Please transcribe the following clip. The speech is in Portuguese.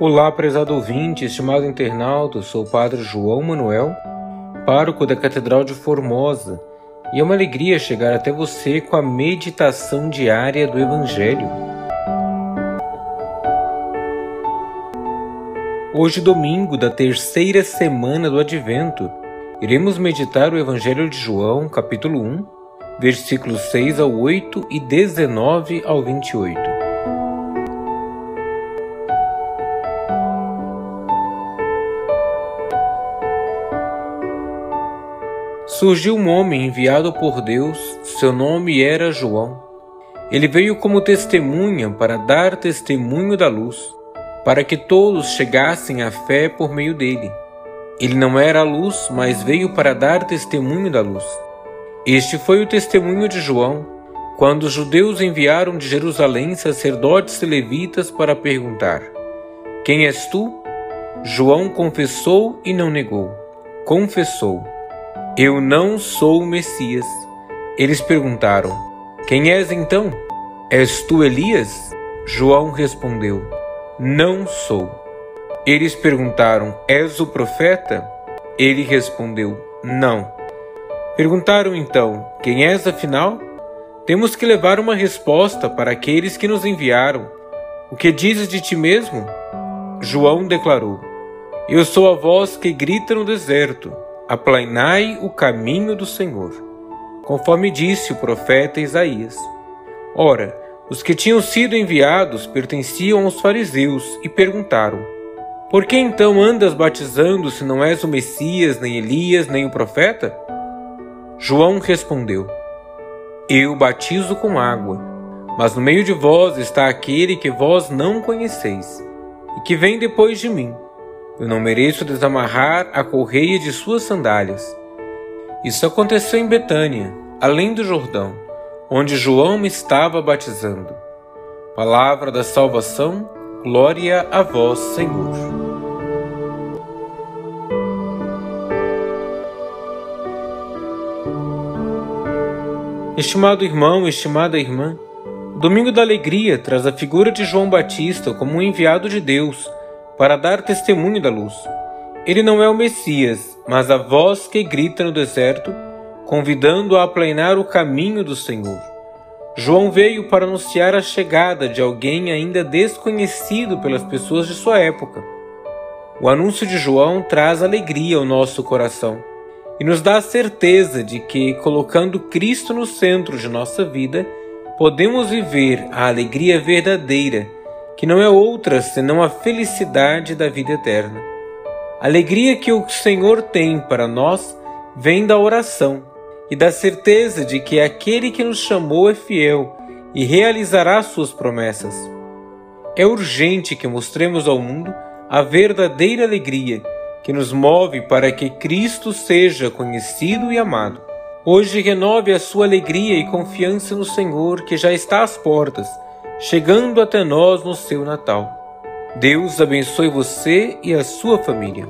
Olá, prezado ouvinte, estimado internauta, sou o Padre João Manuel, pároco da Catedral de Formosa, e é uma alegria chegar até você com a meditação diária do Evangelho. Hoje, domingo da terceira semana do Advento, iremos meditar o Evangelho de João, capítulo 1, versículos 6 ao 8 e 19 ao 28. Surgiu um homem enviado por Deus, seu nome era João. Ele veio como testemunha para dar testemunho da luz, para que todos chegassem à fé por meio dele. Ele não era a luz, mas veio para dar testemunho da luz. Este foi o testemunho de João, quando os judeus enviaram de Jerusalém sacerdotes e levitas para perguntar: Quem és tu? João confessou e não negou. Confessou. Eu não sou o Messias. Eles perguntaram: Quem és então? És tu Elias? João respondeu: Não sou. Eles perguntaram: És o profeta? Ele respondeu: Não. Perguntaram então: Quem és afinal? Temos que levar uma resposta para aqueles que nos enviaram. O que dizes de ti mesmo? João declarou: Eu sou a voz que grita no deserto aplainai o caminho do Senhor, conforme disse o profeta Isaías. Ora, os que tinham sido enviados pertenciam aos fariseus e perguntaram: Por que então andas batizando se não és o Messias, nem Elias, nem o profeta? João respondeu: Eu batizo com água, mas no meio de vós está aquele que vós não conheceis, e que vem depois de mim eu não mereço desamarrar a correia de suas sandálias. Isso aconteceu em Betânia, além do Jordão, onde João me estava batizando. Palavra da salvação, glória a vós, Senhor. Estimado irmão, estimada irmã, o Domingo da Alegria traz a figura de João Batista como um enviado de Deus para dar testemunho da luz. Ele não é o Messias, mas a voz que grita no deserto, convidando a aplanar o caminho do Senhor. João veio para anunciar a chegada de alguém ainda desconhecido pelas pessoas de sua época. O anúncio de João traz alegria ao nosso coração e nos dá a certeza de que, colocando Cristo no centro de nossa vida, podemos viver a alegria verdadeira que não é outra senão a felicidade da vida eterna. A alegria que o Senhor tem para nós vem da oração e da certeza de que aquele que nos chamou é fiel e realizará suas promessas. É urgente que mostremos ao mundo a verdadeira alegria que nos move para que Cristo seja conhecido e amado. Hoje renove a sua alegria e confiança no Senhor que já está às portas chegando até nós no seu Natal. Deus abençoe você e a sua família.